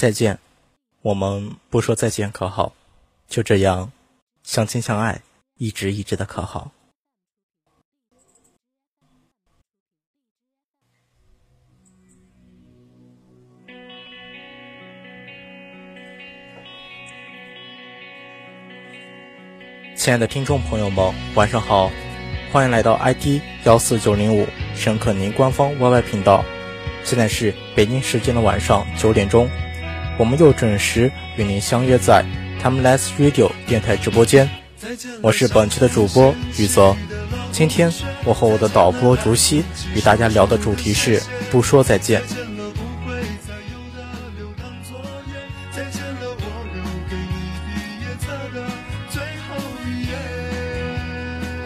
再见，我们不说再见可好？就这样，相亲相爱，一直一直的可好？亲爱的听众朋友们，晚上好，欢迎来到 ID 幺四九零五沈可宁官方 YY 频道。现在是北京时间的晚上九点钟，我们又准时与您相约在 Timeless Radio 电台直播间。我是本期的主播雨泽。今天我和我的导播竹溪与大家聊的主题是不说再见。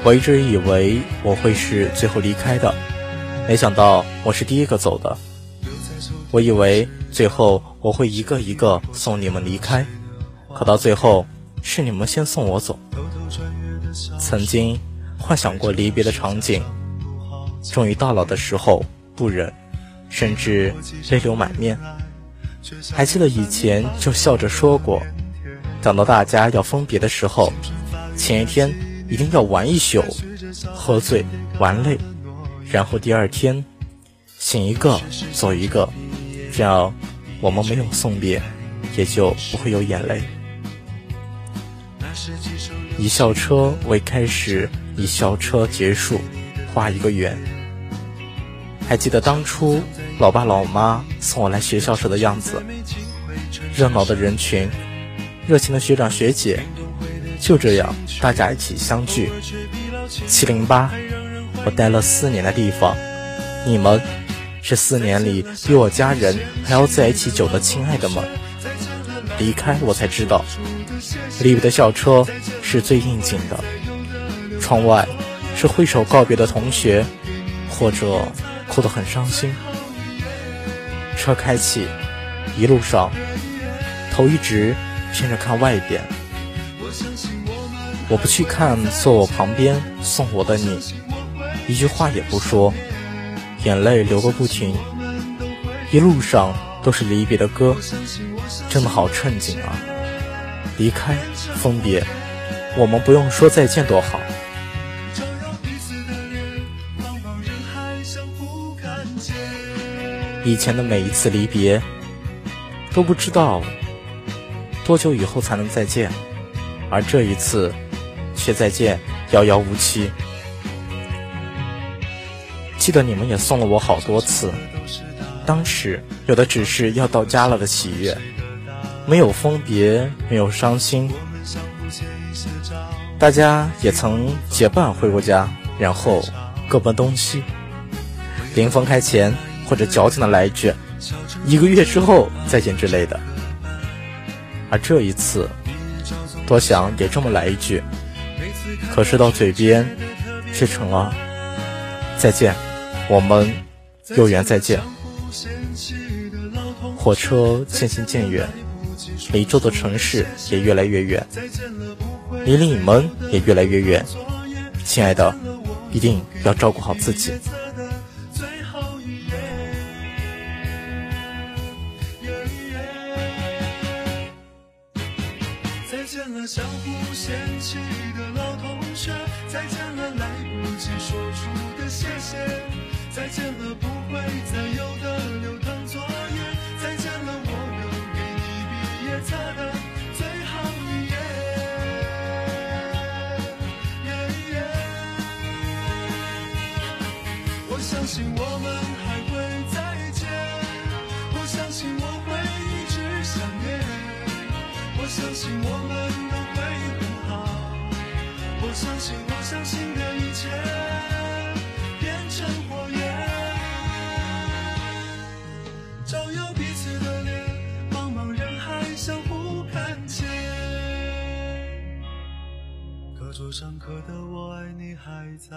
我一直以为我会是最后离开的，没想到我是第一个走的。我以为最后我会一个一个送你们离开，可到最后是你们先送我走。曾经幻想过离别的场景，终于到老的时候不忍，甚至泪流满面。还记得以前就笑着说过，等到大家要分别的时候，前一天。一定要玩一宿，喝醉玩累，然后第二天醒一个走一个，这样我们没有送别，也就不会有眼泪。以校车为开始，以校车结束，画一个圆。还记得当初老爸老妈送我来学校时的样子，热闹的人群，热情的学长学姐。就这样，大家一起相聚。七零八，我待了四年的地方，你们是四年里比我家人还要在一起久的亲爱的们。离开我才知道，离别的校车是最应景的。窗外是挥手告别的同学，或者哭得很伤心。车开启，一路上头一直偏着看外边。我不去看坐我旁边送我的你，一句话也不说，眼泪流个不停。一路上都是离别的歌，真的好憧憬啊！离开，分别，我们不用说再见多好。以前的每一次离别，都不知道多久以后才能再见，而这一次。却再见，遥遥无期。记得你们也送了我好多次，当时有的只是要到家了的喜悦，没有分别，没有伤心。大家也曾结伴回过家，然后各奔东西。临分开前，或者矫情的来一句“一个月之后再见”之类的。而这一次，多想也这么来一句。可是到嘴边，却成了再见，我们有缘再见。火车渐行渐远，离这座城市也越来越远，离你们也越来越远。亲爱的，一定要照顾好自己。我相信我们还会再见，我相信我会一直想念，我相信我们都会很好，我。相信我相信的一切变成火焰，照耀彼此的脸，茫茫人海相互看见。课桌上刻的我爱你还在，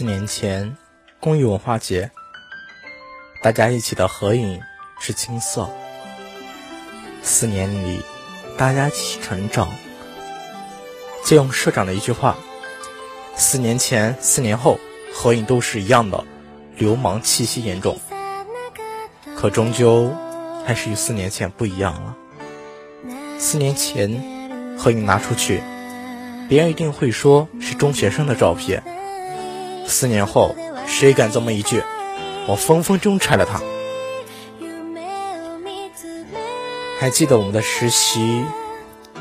四年前，公益文化节，大家一起的合影是青涩。四年里，大家一起成长。借用社长的一句话：“四年前、四年后，合影都是一样的，流氓气息严重。可终究还是与四年前不一样了。四年前，合影拿出去，别人一定会说是中学生的照片。”四年后，谁敢这么一句，我分分钟拆了他。还记得我们的实习，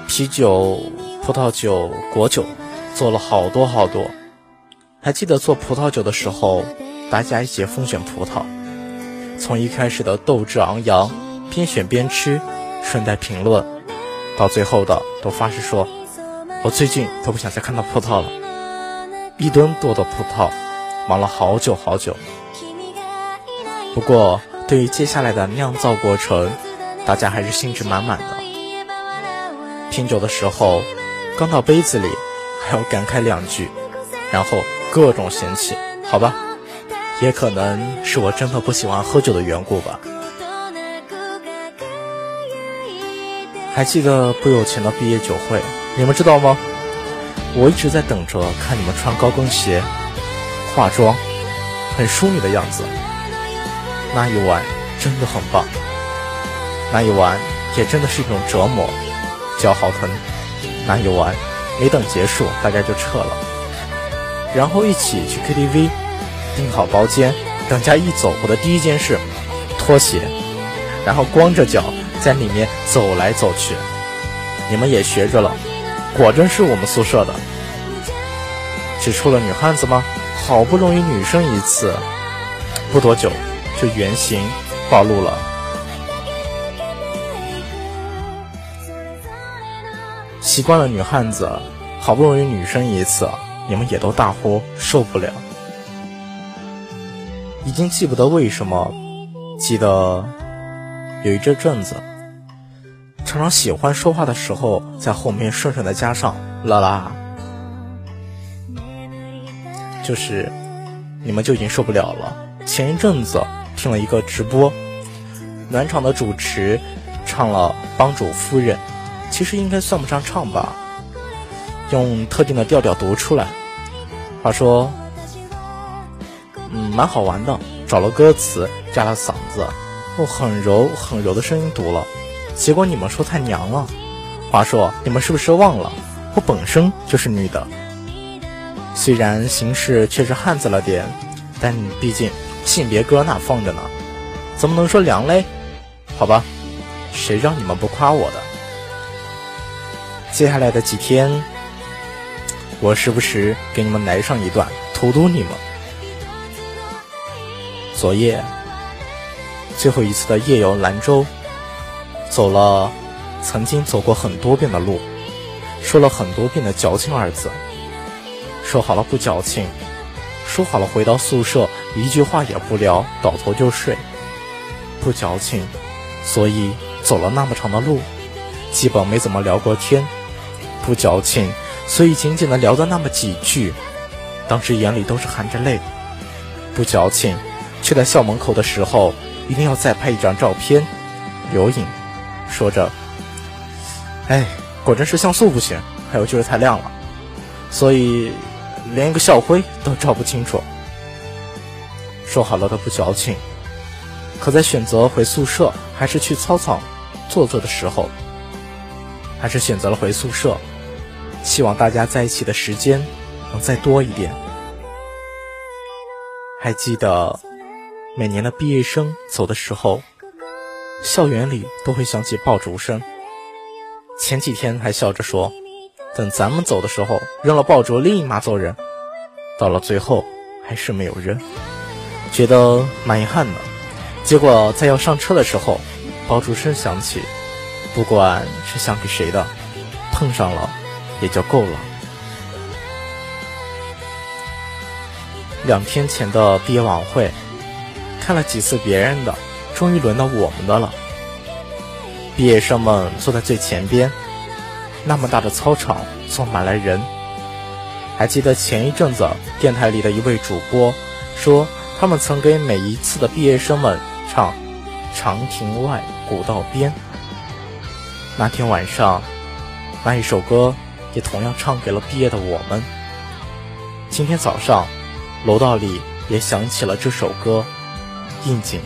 啤酒、葡萄酒、果酒，做了好多好多。还记得做葡萄酒的时候，大家一起风选葡萄，从一开始的斗志昂扬，边选边吃，顺带评论，到最后的都发誓说，我最近都不想再看到葡萄了。一吨多的葡萄，忙了好久好久。不过，对于接下来的酿造过程，大家还是兴致满满的。品酒的时候，刚到杯子里，还要感慨两句，然后各种嫌弃。好吧，也可能是我真的不喜欢喝酒的缘故吧。还记得不久前的毕业酒会，你们知道吗？我一直在等着看你们穿高跟鞋、化妆，很淑女的样子。那一晚真的很棒，那一晚也真的是一种折磨，脚好疼。那一晚没等结束，大家就撤了，然后一起去 KTV，订好包间。等家一走，我的第一件事，脱鞋，然后光着脚在里面走来走去。你们也学着了。果真是我们宿舍的，只出了女汉子吗？好不容易女生一次，不多久就原形暴露了。习惯了女汉子，好不容易女生一次，你们也都大呼受不了。已经记不得为什么，记得有一阵阵子。常常喜欢说话的时候，在后面顺顺的加上啦啦，就是你们就已经受不了了。前一阵子听了一个直播，暖场的主持唱了《帮主夫人》，其实应该算不上唱吧，用特定的调调读出来。话说，嗯，蛮好玩的，找了歌词，加了嗓子，用很柔很柔的声音读了。结果你们说太娘了，话说你们是不是忘了，我本身就是女的，虽然形式确实汉子了点，但毕竟性别搁那放着呢，怎么能说娘嘞？好吧，谁让你们不夸我的？接下来的几天，我时不时给你们来上一段，荼毒你们。昨夜，最后一次的夜游兰州。走了曾经走过很多遍的路，说了很多遍的“矫情”二字，说好了不矫情，说好了回到宿舍一句话也不聊，倒头就睡，不矫情，所以走了那么长的路，基本没怎么聊过天，不矫情，所以仅仅的聊了那么几句，当时眼里都是含着泪，不矫情，却在校门口的时候一定要再拍一张照片留影。说着，哎，果真是像素不行，还有就是太亮了，所以连一个校徽都照不清楚。说好了的不矫情，可在选择回宿舍还是去操场坐坐的时候，还是选择了回宿舍，希望大家在一起的时间能再多一点。还记得每年的毕业生走的时候。校园里都会响起爆竹声。前几天还笑着说，等咱们走的时候扔了爆竹立马走人。到了最后还是没有扔，觉得蛮遗憾的。结果在要上车的时候，爆竹声响起，不管是响给谁的，碰上了也就够了。两天前的毕业晚会，看了几次别人的。终于轮到我们的了。毕业生们坐在最前边，那么大的操场坐满了人，还记得前一阵子电台里的一位主播说，他们曾给每一次的毕业生们唱《长亭外，古道边》。那天晚上，那一首歌也同样唱给了毕业的我们。今天早上，楼道里也响起了这首歌，应景。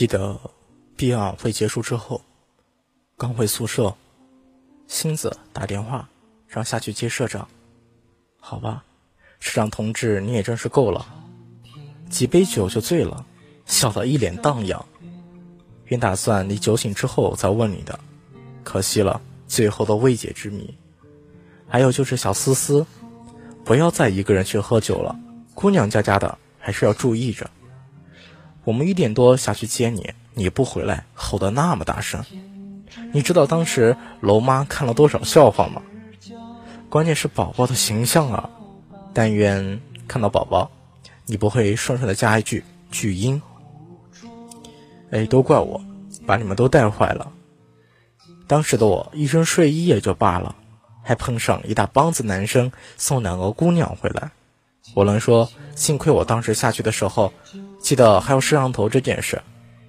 记得毕业晚会结束之后，刚回宿舍，星子打电话让下去接社长。好吧，社长同志，你也真是够了，几杯酒就醉了，笑得一脸荡漾。原打算你酒醒之后再问你的，可惜了，最后的未解之谜。还有就是小思思，不要再一个人去喝酒了，姑娘家家的还是要注意着。我们一点多下去接你，你不回来，吼得那么大声，你知道当时楼妈看了多少笑话吗？关键是宝宝的形象啊！但愿看到宝宝，你不会顺顺的加一句巨婴。哎，都怪我，把你们都带坏了。当时的我一身睡衣也就罢了，还碰上一大帮子男生送两个姑娘回来，我能说幸亏我当时下去的时候。记得还有摄像头这件事，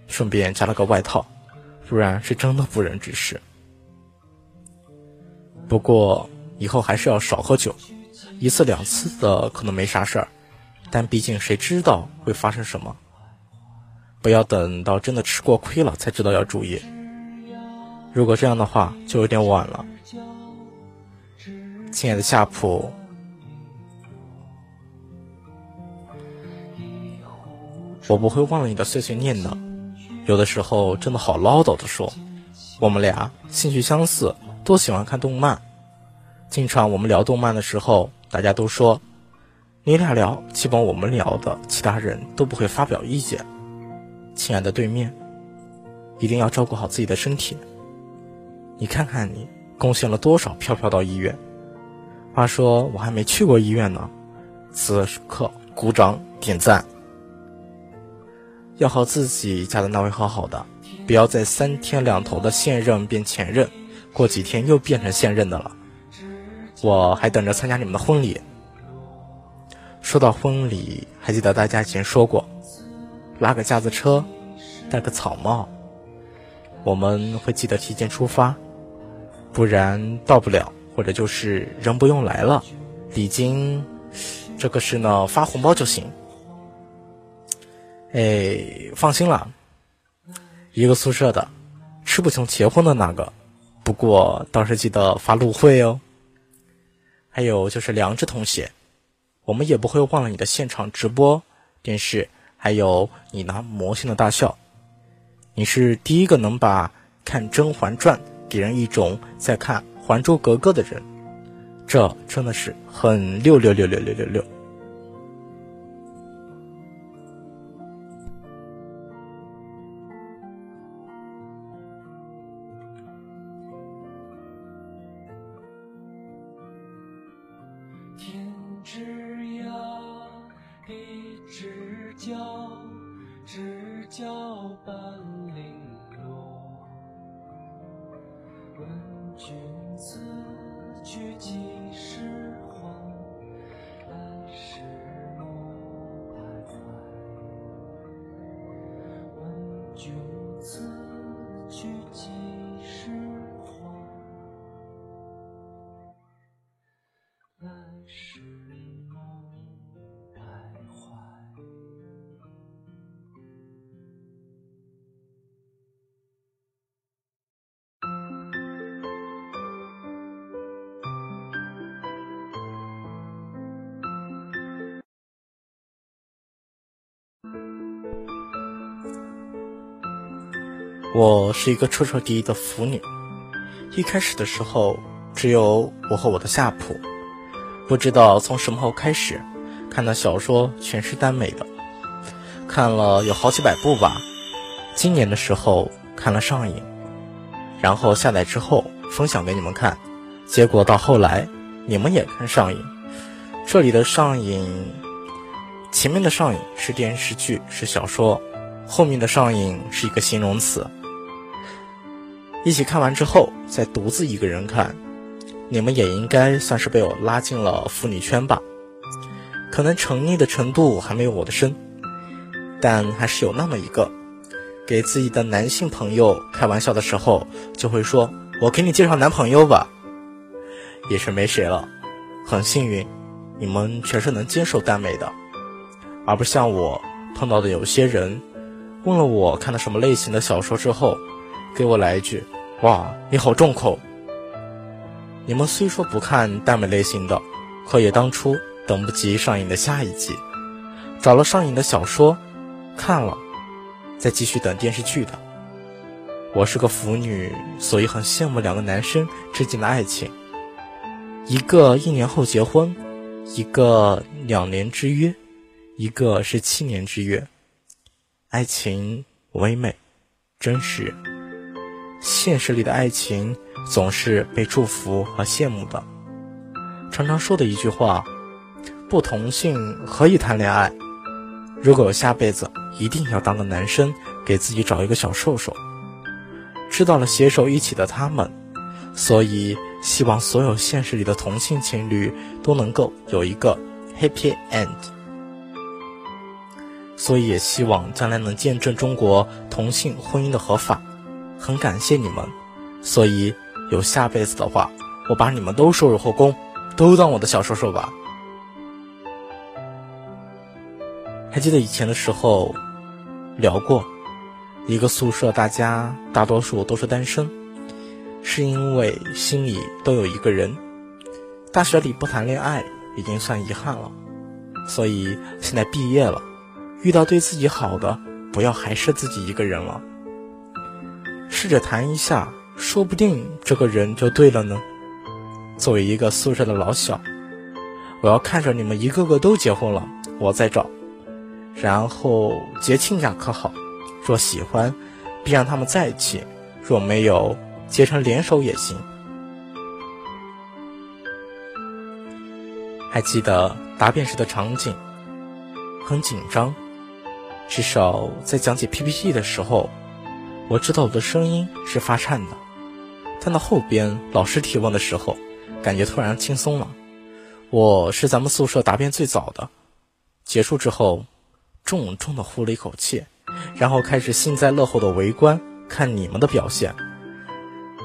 顺便加了个外套，不然是真的不忍直视。不过以后还是要少喝酒，一次两次的可能没啥事儿，但毕竟谁知道会发生什么？不要等到真的吃过亏了才知道要注意。如果这样的话，就有点晚了。亲爱的夏普。我不会忘了你的碎碎念的，有的时候真的好唠叨的说，我们俩兴趣相似，都喜欢看动漫，经常我们聊动漫的时候，大家都说，你俩聊，基本我们聊的其他人都不会发表意见。亲爱的对面，一定要照顾好自己的身体。你看看你贡献了多少票票到医院，话说我还没去过医院呢，此刻鼓掌点赞。要和自己家的那位好好的，不要再三天两头的现任变前任，过几天又变成现任的了。我还等着参加你们的婚礼。说到婚礼，还记得大家以前说过，拉个架子车，戴个草帽，我们会记得提前出发，不然到不了，或者就是人不用来了，礼金这个事呢发红包就行。哎，放心了，一个宿舍的，吃不穷结婚的那个，不过到时记得发路费哦。还有就是梁志同学，我们也不会忘了你的现场直播电视，还有你拿魔性的大笑。你是第一个能把看《甄嬛传》给人一种在看《还珠格格》的人，这真的是很六六六六六六六。雨季我是一个彻彻底底的腐女，一开始的时候只有我和我的夏普，不知道从什么时候开始，看的小说全是耽美的，看了有好几百部吧。今年的时候看了上瘾，然后下载之后分享给你们看，结果到后来你们也看上瘾。这里的上瘾，前面的上瘾是电视剧是小说，后面的上瘾是一个形容词。一起看完之后再独自一个人看，你们也应该算是被我拉进了腐女圈吧。可能沉溺的程度还没有我的深，但还是有那么一个，给自己的男性朋友开玩笑的时候，就会说：“我给你介绍男朋友吧。”也是没谁了。很幸运，你们全是能接受耽美的，而不像我碰到的有些人，问了我看了什么类型的小说之后，给我来一句：“哇，你好重口。”你们虽说不看耽美类型的，可也当初。等不及上映的下一集，找了上映的小说，看了，再继续等电视剧的。我是个腐女，所以很羡慕两个男生之间的爱情。一个一年后结婚，一个两年之约，一个是七年之约。爱情唯美、真实，现实里的爱情总是被祝福和羡慕的。常常说的一句话。不同性何以谈恋爱？如果有下辈子，一定要当个男生，给自己找一个小瘦瘦。知道了携手一起的他们，所以希望所有现实里的同性情侣都能够有一个 happy end。所以也希望将来能见证中国同性婚姻的合法。很感谢你们，所以有下辈子的话，我把你们都收入后宫，都当我的小瘦瘦吧。还记得以前的时候聊过，一个宿舍大家大多数都是单身，是因为心里都有一个人。大学里不谈恋爱已经算遗憾了，所以现在毕业了，遇到对自己好的，不要还是自己一个人了。试着谈一下，说不定这个人就对了呢。作为一个宿舍的老小，我要看着你们一个个都结婚了，我再找。然后结亲家可好？若喜欢，必让他们在一起；若没有，结成联手也行。还记得答辩时的场景，很紧张。至少在讲解 PPT 的时候，我知道我的声音是发颤的。但到后边老师提问的时候，感觉突然轻松了。我是咱们宿舍答辩最早的，结束之后。重重的呼了一口气，然后开始幸灾乐祸的围观看你们的表现。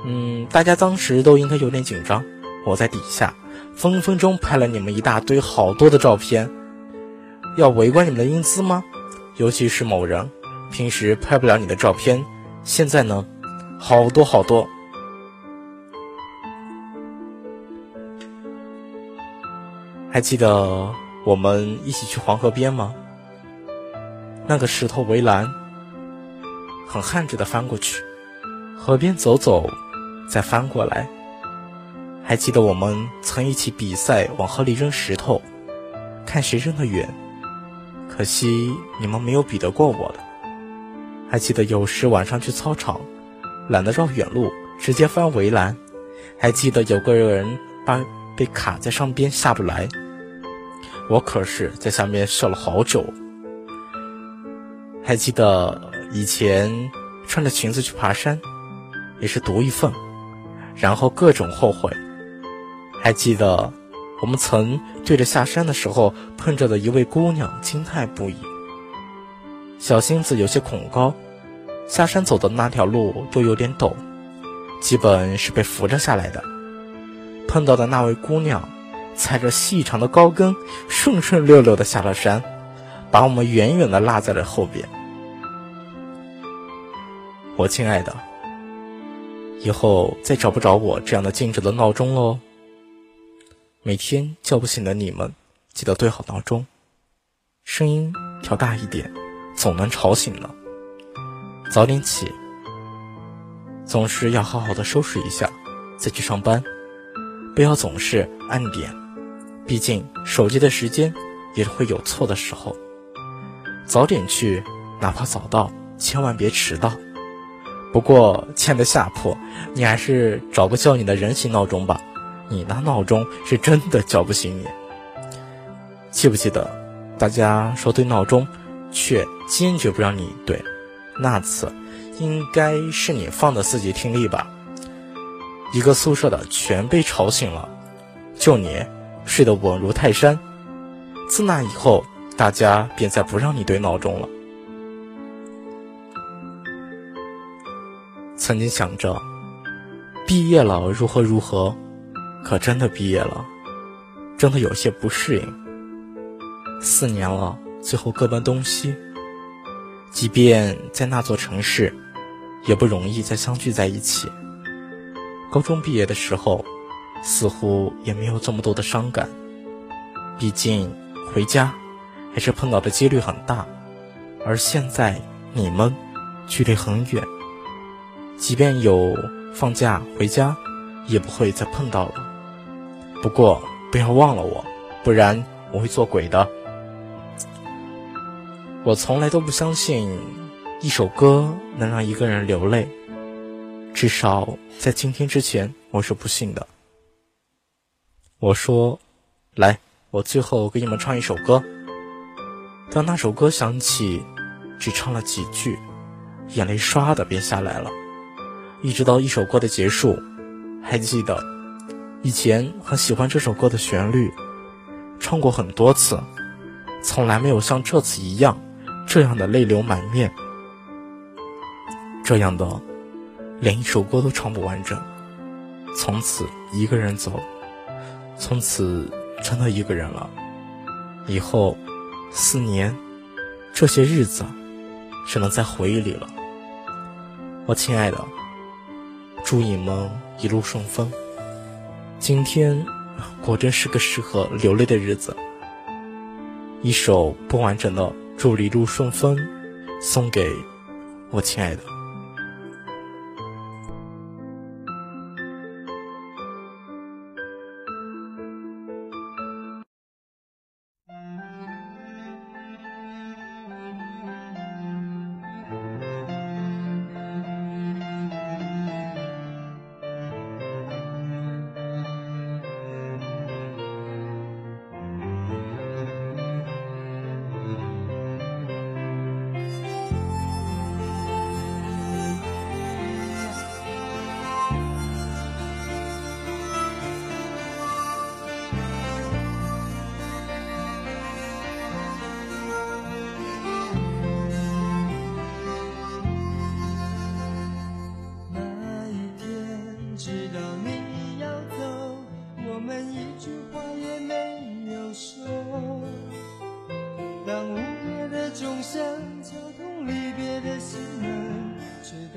嗯，大家当时都应该有点紧张。我在底下分分钟拍了你们一大堆好多的照片，要围观你们的英姿吗？尤其是某人，平时拍不了你的照片，现在呢，好多好多。还记得我们一起去黄河边吗？那个石头围栏，很汉子的翻过去，河边走走，再翻过来。还记得我们曾一起比赛往河里扔石头，看谁扔得远。可惜你们没有比得过我的。还记得有时晚上去操场，懒得绕远路，直接翻围栏。还记得有个人把被卡在上边下不来，我可是在下面笑了好久。还记得以前穿着裙子去爬山，也是独一份，然后各种后悔。还记得我们曾对着下山的时候碰着的一位姑娘惊叹不已。小星子有些恐高，下山走的那条路都有点陡，基本是被扶着下来的。碰到的那位姑娘，踩着细长的高跟，顺顺溜溜的下了山。把我们远远的落在了后边。我亲爱的，以后再找不着我这样的静止的闹钟喽。每天叫不醒的你们，记得对好闹钟，声音调大一点，总能吵醒了。早点起，总是要好好的收拾一下，再去上班，不要总是按点，毕竟手机的时间。也会有错的时候。早点去，哪怕早到，千万别迟到。不过，亲爱的下铺，你还是找个叫你的人形闹钟吧。你那闹钟是真的叫不醒你。记不记得，大家说对闹钟，却坚决不让你对。那次，应该是你放的四级听力吧？一个宿舍的全被吵醒了，就你睡得稳如泰山。自那以后，大家便再不让你对闹钟了。曾经想着，毕业了如何如何，可真的毕业了，真的有些不适应。四年了，最后各奔东西。即便在那座城市，也不容易再相聚在一起。高中毕业的时候，似乎也没有这么多的伤感。毕竟回家，还是碰到的几率很大。而现在你们距离很远，即便有放假回家，也不会再碰到了。不过不要忘了我，不然我会做鬼的。我从来都不相信一首歌能让一个人流泪，至少在今天之前，我是不信的。我说：“来，我最后给你们唱一首歌。”当那首歌响起，只唱了几句，眼泪唰的便下来了。一直到一首歌的结束，还记得以前很喜欢这首歌的旋律，唱过很多次，从来没有像这次一样。这样的泪流满面，这样的连一首歌都唱不完整，从此一个人走，从此真的一个人了。以后四年，这些日子只能在回忆里了。我亲爱的，祝你们一路顺风。今天果真是个适合流泪的日子。一首不完整的。祝一路顺风，送给我亲爱的。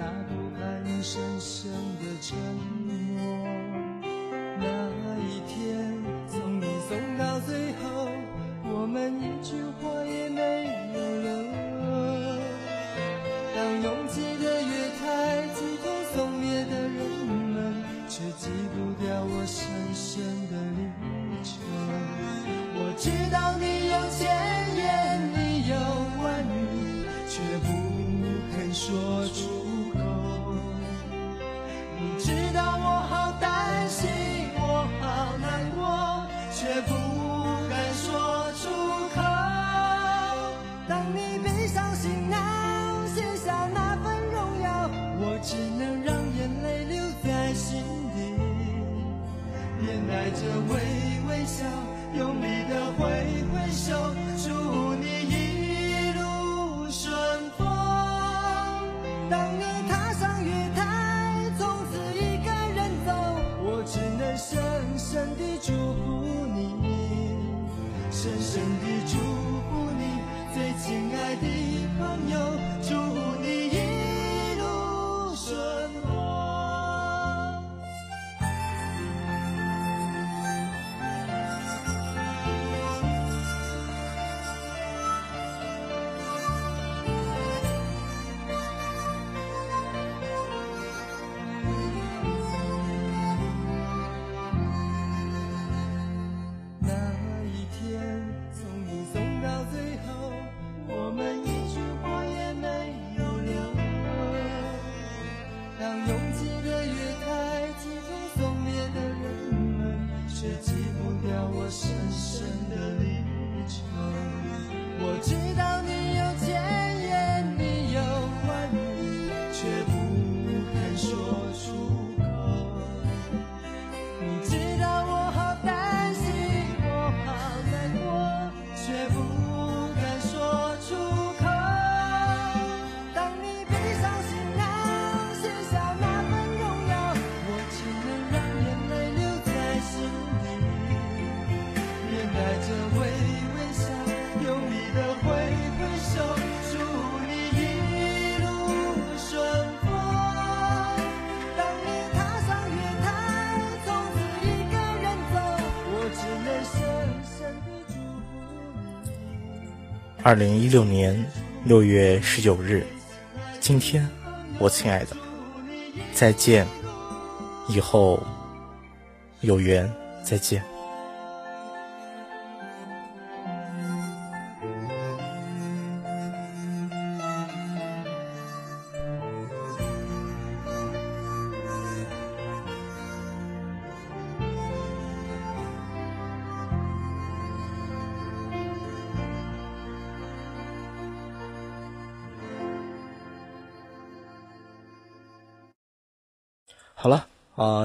I 面带着微微笑用力的挥挥手祝你一二零一六年六月十九日，今天，我亲爱的，再见，以后有缘再见。